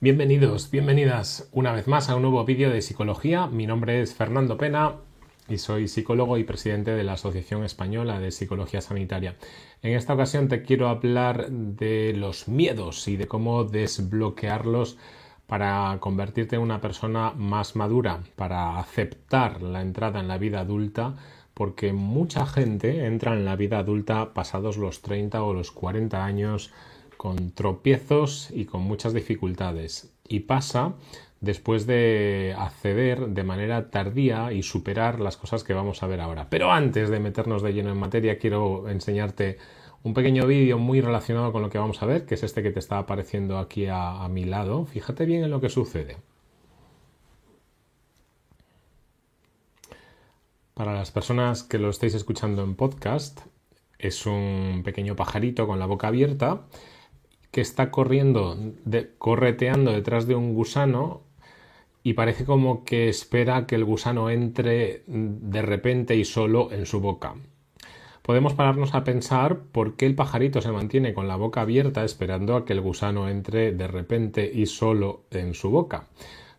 Bienvenidos, bienvenidas una vez más a un nuevo vídeo de psicología. Mi nombre es Fernando Pena y soy psicólogo y presidente de la Asociación Española de Psicología Sanitaria. En esta ocasión te quiero hablar de los miedos y de cómo desbloquearlos para convertirte en una persona más madura, para aceptar la entrada en la vida adulta, porque mucha gente entra en la vida adulta pasados los 30 o los 40 años con tropiezos y con muchas dificultades. Y pasa después de acceder de manera tardía y superar las cosas que vamos a ver ahora. Pero antes de meternos de lleno en materia, quiero enseñarte un pequeño vídeo muy relacionado con lo que vamos a ver, que es este que te está apareciendo aquí a, mi lado. Fíjate bien en lo que sucede. Para las personas que lo estáis escuchando en podcast, es un pequeño pajarito con la boca abierta que está corriendo, correteando detrás de un gusano y parece como que espera que el gusano entre de repente y solo en su boca. Podemos pararnos a pensar por qué el pajarito se mantiene con la boca abierta esperando a que el gusano entre de repente y solo en su boca.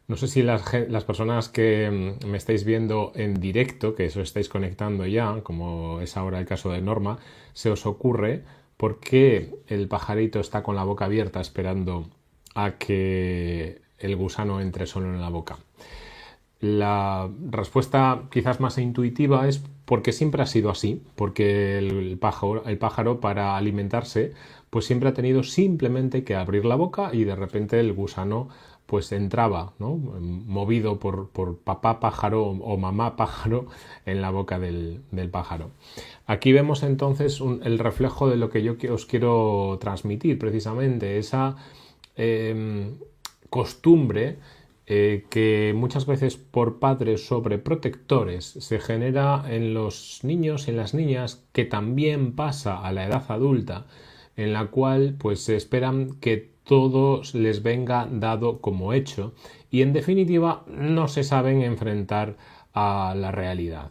No sé si las, las, personas que mm, me estáis viendo en directo, que eso estáis conectando ya, como es ahora el caso de Norma, se os ocurre ¿Por qué el pajarito está con la boca abierta esperando a que el gusano entre solo en la boca? La respuesta quizás más intuitiva es porque siempre ha sido así, porque el pájaro, el pájaro para alimentarse pues siempre ha tenido simplemente que abrir la boca y de repente el gusano pues entraba, ¿no? movido por, papá pájaro o mamá pájaro en la boca del, pájaro. Aquí vemos entonces el reflejo de lo que yo os quiero transmitir, precisamente esa em, costumbre eh, que muchas veces por padres sobreprotectores se genera en los niños y en las niñas, que también pasa a la edad adulta, en la cual pues se esperan que todo les venga dado como hecho y en definitiva no se saben enfrentar a la realidad.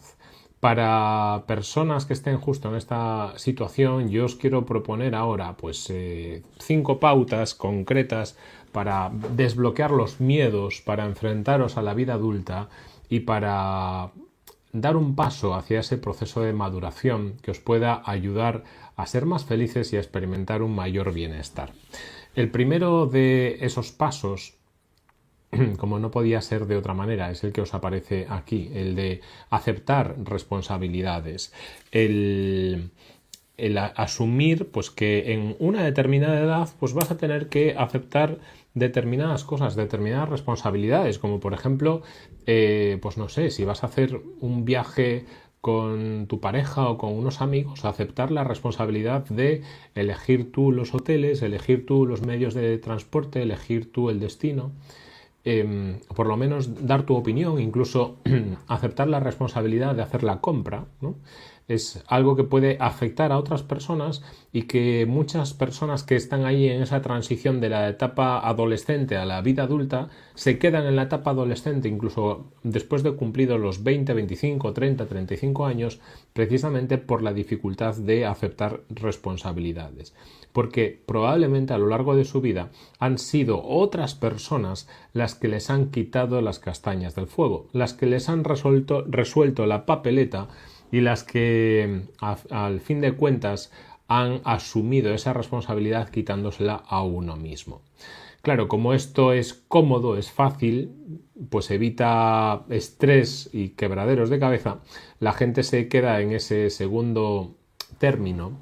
Para personas que estén justo en esta situación, yo os quiero proponer ahora pues eh, cinco pautas concretas para desbloquear los miedos, para enfrentaros a la vida adulta y para dar un paso hacia ese proceso de maduración que os pueda ayudar a ser más felices y a experimentar un mayor bienestar. El primero de esos pasos, como no podía ser de otra manera, es el que os aparece aquí, el de aceptar responsabilidades, el, asumir pues que en una determinada edad pues vas a tener que aceptar determinadas cosas, determinadas responsabilidades, como por ejemplo, eh, pues no sé, si vas a hacer un viaje con tu pareja o con unos amigos, aceptar la responsabilidad de elegir tú los hoteles, elegir tú los medios de transporte, elegir tú el destino, em, por lo menos dar tu opinión, incluso aceptar la responsabilidad de hacer la compra, ¿no? Es algo que puede afectar a otras personas y que muchas personas que están ahí en esa transición de la etapa adolescente a la vida adulta se quedan en la etapa adolescente incluso después de cumplidos los 20, 25, 30, 35 años precisamente por la dificultad de aceptar responsabilidades. Porque probablemente a lo largo de su vida han sido otras personas las que les han quitado las castañas del fuego, las que les han resuelto, resuelto la papeleta y las que al fin de cuentas han asumido esa responsabilidad quitándosela a uno mismo. Claro, como esto es cómodo, es fácil, pues evita estrés y quebraderos de cabeza, la gente se queda en ese segundo término,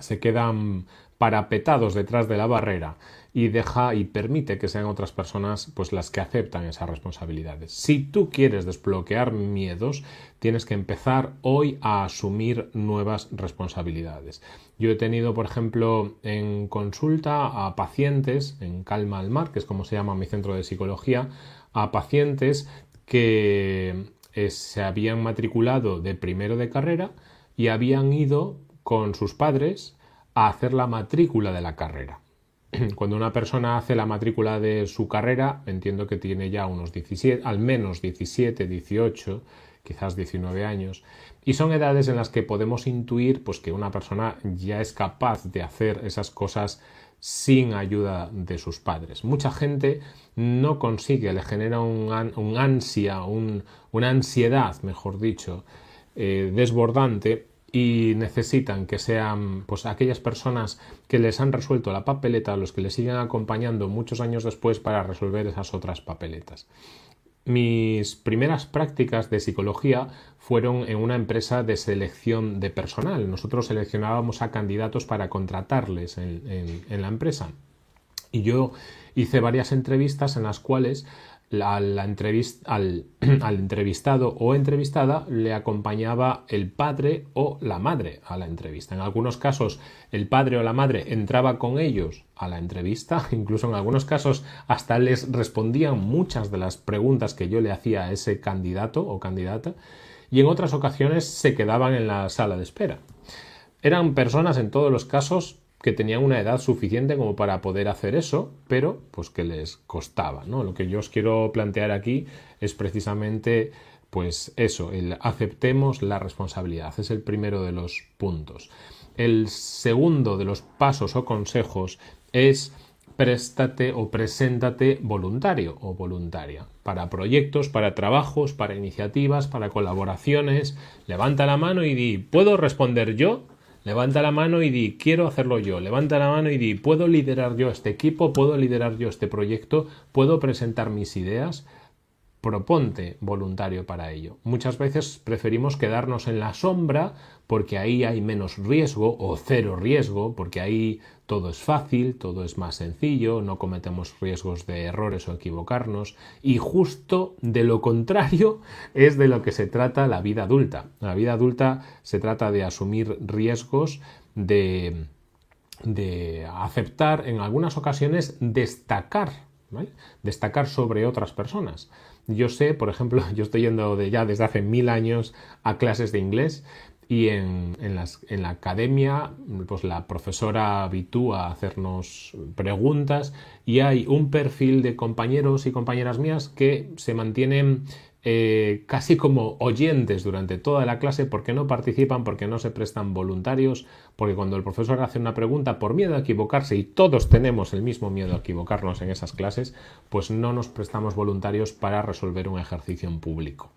se quedan parapetados detrás de la barrera y deja y permite que sean otras personas pues las que aceptan esas responsabilidades. Si tú quieres desbloquear miedos, tienes que empezar hoy a asumir nuevas responsabilidades. Yo he tenido, por ejemplo, en consulta a pacientes en Calma al Mar, que es como se llama mi centro de psicología, a pacientes que eh, se habían matriculado de primero de carrera y habían ido con sus padres a hacer la matrícula de la carrera. cuando una persona hace la matrícula de su carrera, entiendo que tiene ya unos 17, al menos 17, 18, quizás 19 años, y son edades en las que podemos intuir pues, que una persona ya es capaz de hacer esas cosas sin ayuda de sus padres. Mucha gente no consigue, le genera un, ansia, una ansiedad, mejor dicho, eh, desbordante y necesitan que sean pues aquellas personas que les han resuelto la papeleta, los que les siguen acompañando muchos años después para resolver esas otras papeletas. Mis primeras prácticas de psicología fueron en una empresa de selección de personal. Nosotros seleccionábamos a candidatos para contratarles en, la empresa. Y yo hice varias entrevistas en las cuales al, al, entrevistado o entrevistada le acompañaba el padre o la madre a la entrevista. En algunos casos el padre o la madre entraba con ellos a la entrevista, incluso en algunos casos hasta les respondían muchas de las preguntas que yo le hacía a ese candidato o candidata y en otras ocasiones se quedaban en la sala de espera. Eran personas en todos los casos que tenían una edad suficiente como para poder hacer eso, pero pues que les costaba, ¿no? Lo que yo os quiero plantear aquí es precisamente pues eso, el aceptemos la responsabilidad, es el primero de los puntos. El segundo de los pasos o consejos es préstate o preséntate voluntario o voluntaria para proyectos, para trabajos, para iniciativas, para colaboraciones. Levanta la mano y di, ¿puedo responder yo? Levanta la mano y di, quiero hacerlo yo. Levanta la mano y di, puedo liderar yo este equipo, puedo liderar yo este proyecto, puedo presentar mis ideas proponte voluntario para ello. Muchas veces preferimos quedarnos en la sombra porque ahí hay menos riesgo o cero riesgo, porque ahí todo es fácil, todo es más sencillo, no cometemos riesgos de errores o equivocarnos y justo de lo contrario es de lo que se trata la vida adulta. La vida adulta se trata de asumir riesgos, de, aceptar en algunas ocasiones destacar, destacar sobre otras personas. Yo sé, por ejemplo, yo estoy yendo de ya desde hace mil años a clases de inglés y en, en, la academia, pues la profesora habitúa a hacernos preguntas y hay un perfil de compañeros y compañeras mías que se mantienen eh, casi como oyentes durante toda la clase porque no participan, porque no se prestan voluntarios, porque cuando el profesor hace una pregunta por miedo a equivocarse y todos tenemos el mismo miedo a equivocarnos en esas clases, pues no nos prestamos voluntarios para resolver un ejercicio en público.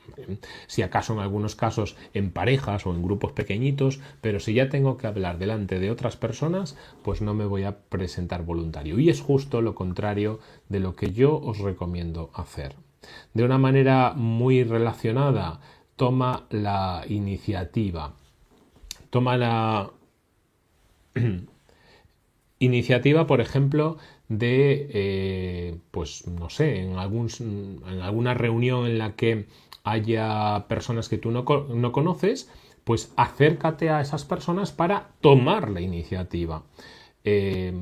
Si acaso en algunos casos en parejas o en grupos pequeñitos, pero si ya tengo que hablar delante de otras personas, pues no me voy a presentar voluntario. Y es justo lo contrario de lo que yo os recomiendo hacer de una manera muy relacionada, toma la iniciativa. Toma la iniciativa, por ejemplo, de, eh, pues no sé, en, algún, en, alguna reunión en la que haya personas que tú no, no, conoces, pues acércate a esas personas para tomar la iniciativa. Eh,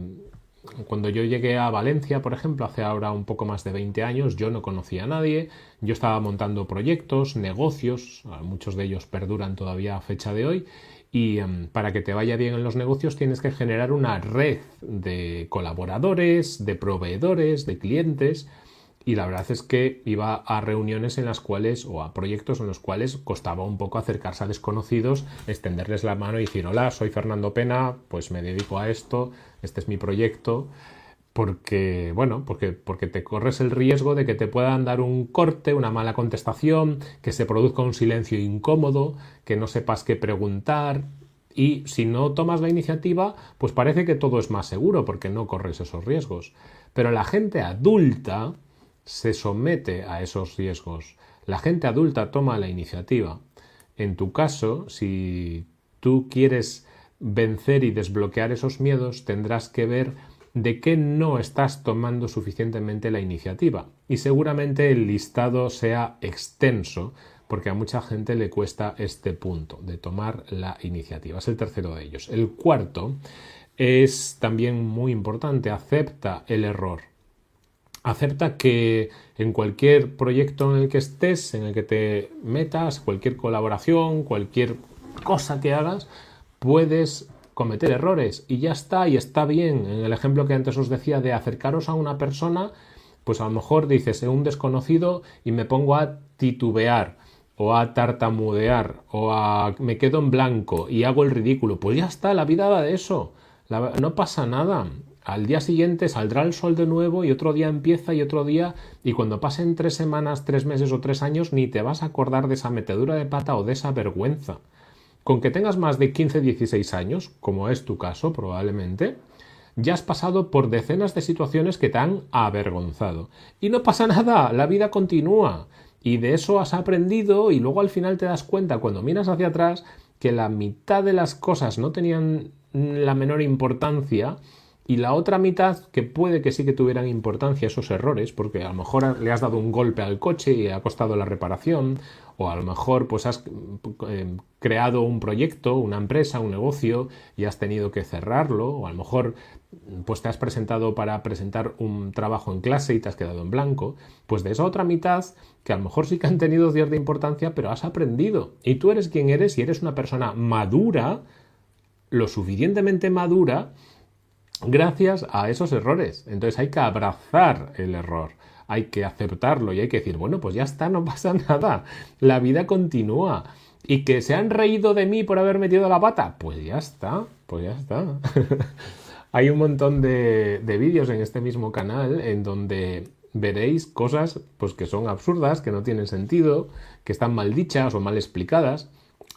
cuando yo llegué a Valencia, por ejemplo, hace ahora un poco más de 20 años, yo no conocía a nadie, yo estaba montando proyectos, negocios, muchos de ellos perduran todavía a fecha de hoy, y em, para que te vaya bien en los negocios tienes que generar una red de colaboradores, de proveedores, de clientes, y la verdad es que iba a reuniones en las cuales o a proyectos en los cuales costaba un poco acercarse a desconocidos, extenderles la mano y decir hola, soy Fernando Pena, pues me dedico a esto, este es mi proyecto, porque bueno, porque, porque te corres el riesgo de que te puedan dar un corte, una mala contestación, que se produzca un silencio incómodo, que no sepas qué preguntar, y si no tomas la iniciativa, pues parece que todo es más seguro porque no corres esos riesgos. Pero la gente adulta se somete a esos riesgos. La gente adulta toma la iniciativa. En tu caso, si tú quieres vencer y desbloquear esos miedos, tendrás que ver de qué no estás tomando suficientemente la iniciativa. Y seguramente el listado sea extenso, porque a mucha gente le cuesta este punto de tomar la iniciativa. Es el tercero de ellos. El cuarto es también muy importante, acepta el error acepta que en cualquier proyecto en el que estés, en el que te metas, cualquier colaboración, cualquier cosa que hagas, puedes cometer errores y ya está, y está bien. En el ejemplo que antes os decía de acercaros a una persona, pues a lo mejor dices, un desconocido y me pongo a titubear o a tartamudear o a me quedo en blanco y hago el ridículo, pues ya está, la vida va de eso. no pasa nada. Al día siguiente saldrá el sol de nuevo y otro día empieza y otro día y cuando pasen tres semanas, tres meses o tres años ni te vas a acordar de esa metedura de pata o de esa vergüenza. Con que tengas más de 15, 16 años, como es tu caso probablemente, ya has pasado por decenas de situaciones que te han avergonzado. Y no pasa nada, la vida continúa. Y de eso has aprendido y luego al final te das cuenta cuando miras hacia atrás que la mitad de las cosas no tenían la menor importancia y la otra mitad, que puede que sí que tuvieran importancia esos errores, porque a lo mejor le has dado un golpe al coche y ha costado la reparación, o a lo mejor pues has eh, creado un proyecto, una empresa, un negocio y has tenido que cerrarlo, o a lo mejor pues te has presentado para presentar un trabajo en clase y te has quedado en blanco, pues de esa otra mitad, que a lo mejor sí que han tenido cierta importancia, pero has aprendido. Y tú eres quien eres y eres una persona madura, lo suficientemente madura, gracias a esos errores. Entonces hay que abrazar el error, hay que aceptarlo y hay que decir, bueno, pues ya está, no pasa nada, la vida continúa. Y que se han reído de mí por haber metido la pata, pues ya está, pues ya está. hay un montón de, de vídeos en este mismo canal en donde veréis cosas pues que son absurdas, que no tienen sentido, que están mal dichas o mal explicadas.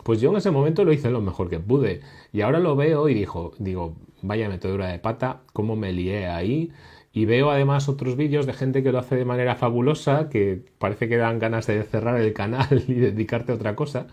Pues yo en ese momento lo hice lo mejor que pude. Y ahora lo veo y dijo, digo, vaya metedura de pata, cómo me lié ahí. Y veo además otros vídeos de gente que lo hace de manera fabulosa, que parece que dan ganas de cerrar el canal y dedicarte a otra cosa.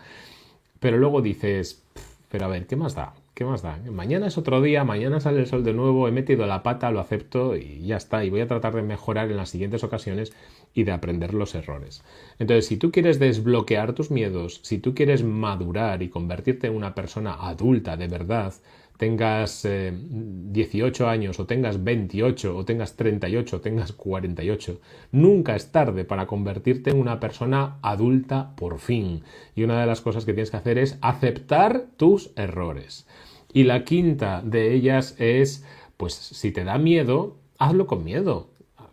Pero luego dices, pero a ver, ¿qué más da? ¿Qué más da? Mañana es otro día, mañana sale el sol de nuevo, he metido la pata, lo acepto y ya está. Y voy a tratar de mejorar en las siguientes ocasiones y de aprender los errores. Entonces, si tú quieres desbloquear tus miedos, si tú quieres madurar y convertirte en una persona adulta de verdad, tengas 18 eh, años o tengas 28 o tengas 38 o tengas 48, nunca es tarde para convertirte en una persona adulta por fin. Y una de las cosas que tienes que hacer es aceptar tus errores. Y la quinta de ellas es, pues si te da miedo, hazlo con miedo.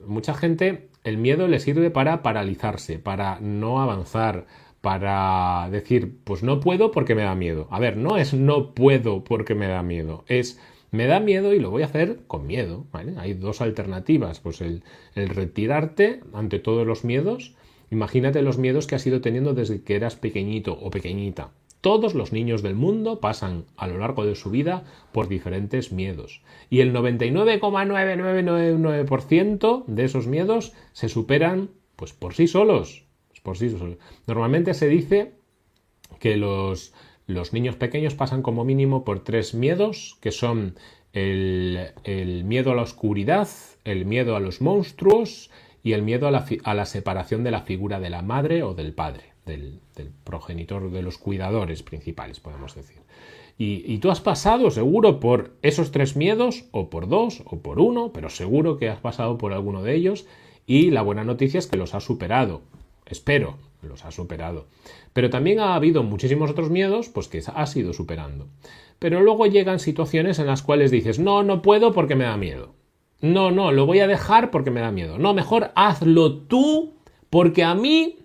Mucha gente, el miedo le sirve para paralizarse, para no avanzar, para decir, pues no puedo porque me da miedo. A ver, no es no puedo porque me da miedo, es me da miedo y lo voy a hacer con miedo. Hay dos alternativas, pues el, el retirarte ante todos los miedos. Imagínate los miedos que has ido teniendo desde que eras pequeñito o pequeñita. Todos los niños del mundo pasan a lo largo de su vida por diferentes miedos. Y el 99,9999% de esos miedos se superan pues por sí solos. Por sí Normalmente se dice que los, los niños pequeños pasan como mínimo por tres miedos, que son el, miedo a la oscuridad, el miedo a los monstruos y el miedo a la, a la separación de la figura de la madre o del padre, del, progenitor, de los cuidadores principales, podemos decir. Y, tú has pasado seguro por esos tres miedos, o por dos, o por uno, pero seguro que has pasado por alguno de ellos, y la buena noticia es que los has superado. Espero, los ha superado. Pero también ha habido muchísimos otros miedos, pues que has ido superando. Pero luego llegan situaciones en las cuales dices, no, no puedo porque me da miedo. No, no, lo voy a dejar porque me da miedo. No, mejor hazlo tú porque a mí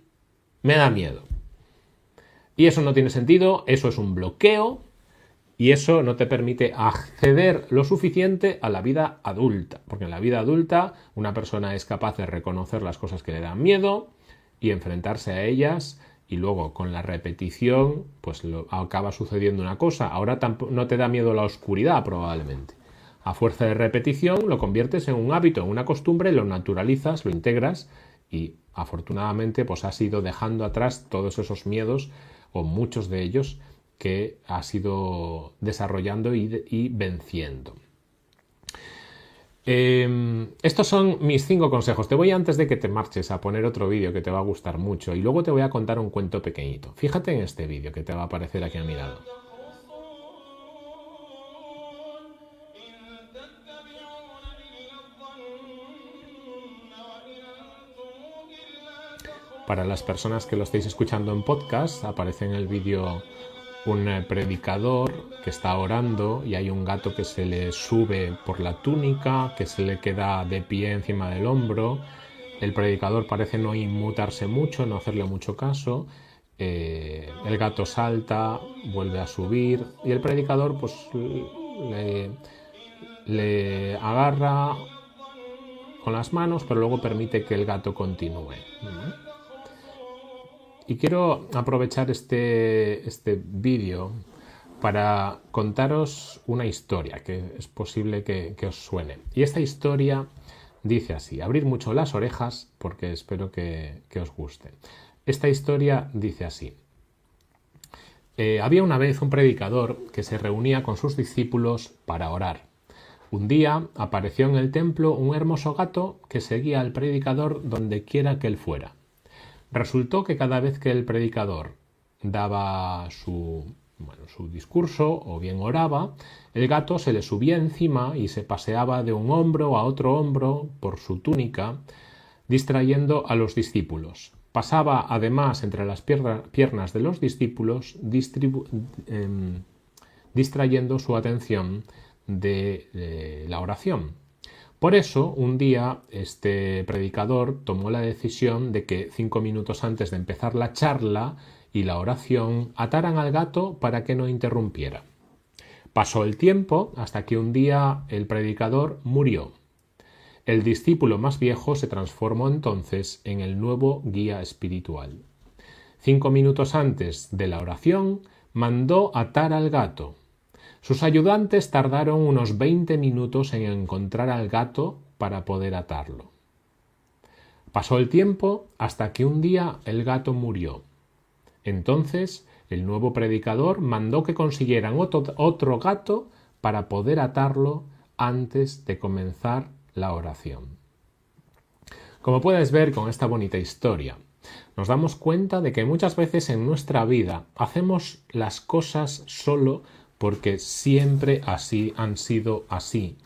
me da miedo. Y eso no tiene sentido, eso es un bloqueo y eso no te permite acceder lo suficiente a la vida adulta. Porque en la vida adulta una persona es capaz de reconocer las cosas que le dan miedo, y enfrentarse a ellas y luego con la repetición pues lo, acaba sucediendo una cosa. Ahora no te da miedo la oscuridad probablemente. A fuerza de repetición lo conviertes en un hábito, en una costumbre, lo naturalizas, lo integras y afortunadamente pues has ido dejando atrás todos esos miedos o muchos de ellos que has ido desarrollando y venciendo. Em, estos son mis cinco consejos. Te voy antes de que te marches a poner otro vídeo que te va a gustar mucho y luego te voy a contar un cuento pequeñito. Fíjate en este vídeo que te va a aparecer aquí a mi lado. Para las personas que lo estéis escuchando en podcast, aparece en el vídeo un eh, predicador que está orando y hay un gato que se le sube por la túnica, que se le queda de pie encima del hombro. El predicador parece no inmutarse mucho, no hacerle mucho caso eh, el gato salta, vuelve a subir y el predicador pues le agarra con las manos, pero luego permite que el gato continúe. Y quiero aprovechar este, este vídeo para contaros una historia que es posible que, os suene. Y esta historia dice así, abrir mucho las orejas porque espero que, os guste. Esta historia dice así. Eh, había una vez un predicador que se reunía con sus discípulos para orar. Un día apareció en el templo un hermoso gato que seguía al predicador donde quiera que él fuera. Resultó que cada vez que el predicador daba su bueno, su discurso o bien oraba, el gato se le subía encima y se paseaba de un hombro a otro hombro por su túnica, distrayendo a los discípulos. Pasaba además entre las piernas de los discípulos, em, distrayendo su atención de la oración. Por eso, un día, este predicador tomó la decisión de que cinco minutos antes de empezar la charla, y la oración ataran al gato para que no interrumpiera. Pasó el tiempo hasta que un día el predicador murió. El discípulo más viejo se transformó entonces en el nuevo guía espiritual. Cinco minutos antes de la oración mandó atar al gato. Sus ayudantes tardaron unos veinte minutos en encontrar al gato para poder atarlo. Pasó el tiempo hasta que un día el gato murió. Entonces el nuevo predicador mandó que consiguieran otro, gato para poder atarlo antes de comenzar la oración. Como puedes ver con esta bonita historia, nos damos cuenta de que muchas veces en nuestra vida hacemos las cosas solo porque siempre así han sido así,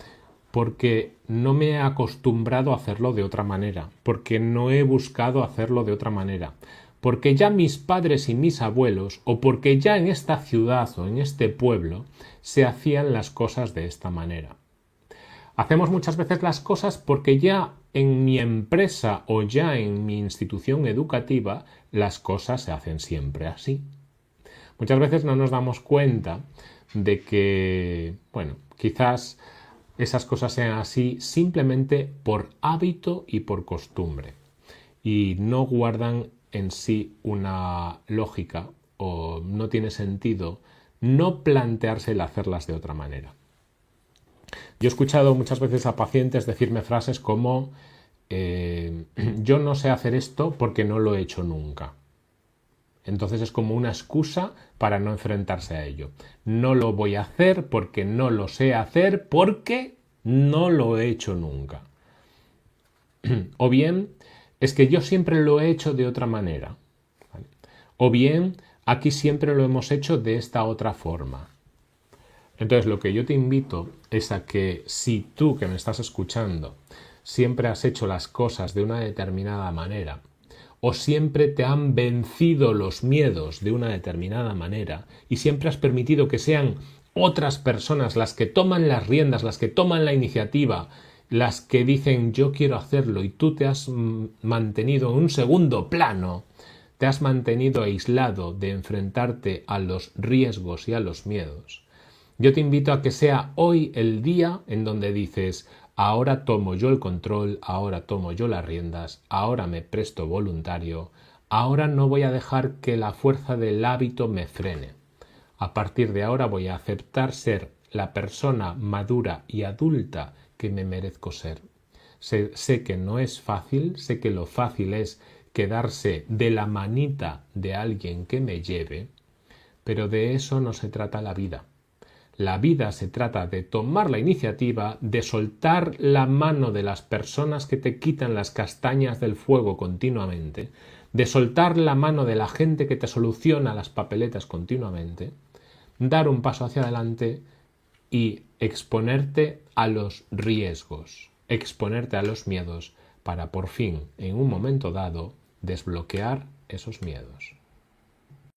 porque no me he acostumbrado a hacerlo de otra manera, porque no he buscado hacerlo de otra manera, porque ya mis padres y mis abuelos, o porque ya en esta ciudad o en este pueblo, se hacían las cosas de esta manera. Hacemos muchas veces las cosas porque ya en mi empresa o ya en mi institución educativa las cosas se hacen siempre así. Muchas veces no nos damos cuenta de que, bueno, quizás esas cosas sean así simplemente por hábito y por costumbre y no guardan en sí una lógica o no tiene sentido no plantearse el hacerlas de otra manera. Yo he escuchado muchas veces a pacientes decirme frases como eh, yo no sé hacer esto porque no lo he hecho nunca. Entonces es como una excusa para no enfrentarse a ello. No lo voy a hacer porque no lo sé hacer porque no lo he hecho nunca. o bien es que yo siempre lo he hecho de otra manera. O bien, aquí siempre lo hemos hecho de esta otra forma. Entonces, lo que yo te invito es a que si tú que me estás escuchando siempre has hecho las cosas de una determinada manera, o siempre te han vencido los miedos de una determinada manera, y siempre has permitido que sean otras personas las que toman las riendas, las que toman la iniciativa, las que dicen yo quiero hacerlo y tú te has mantenido en un segundo plano, te has mantenido aislado de enfrentarte a los riesgos y a los miedos. Yo te invito a que sea hoy el día en donde dices ahora tomo yo el control, ahora tomo yo las riendas, ahora me presto voluntario, ahora no voy a dejar que la fuerza del hábito me frene. A partir de ahora voy a aceptar ser la persona madura y adulta que me merezco ser. Sé, que no es fácil, sé que lo fácil es quedarse de la manita de alguien que me lleve, pero de eso no se trata la vida. La vida se trata de tomar la iniciativa, de soltar la mano de las personas que te quitan las castañas del fuego continuamente, de soltar la mano de la gente que te soluciona las papeletas continuamente, dar un paso hacia adelante y exponerte a los riesgos, exponerte a los miedos para por fin, en un momento dado, desbloquear esos miedos.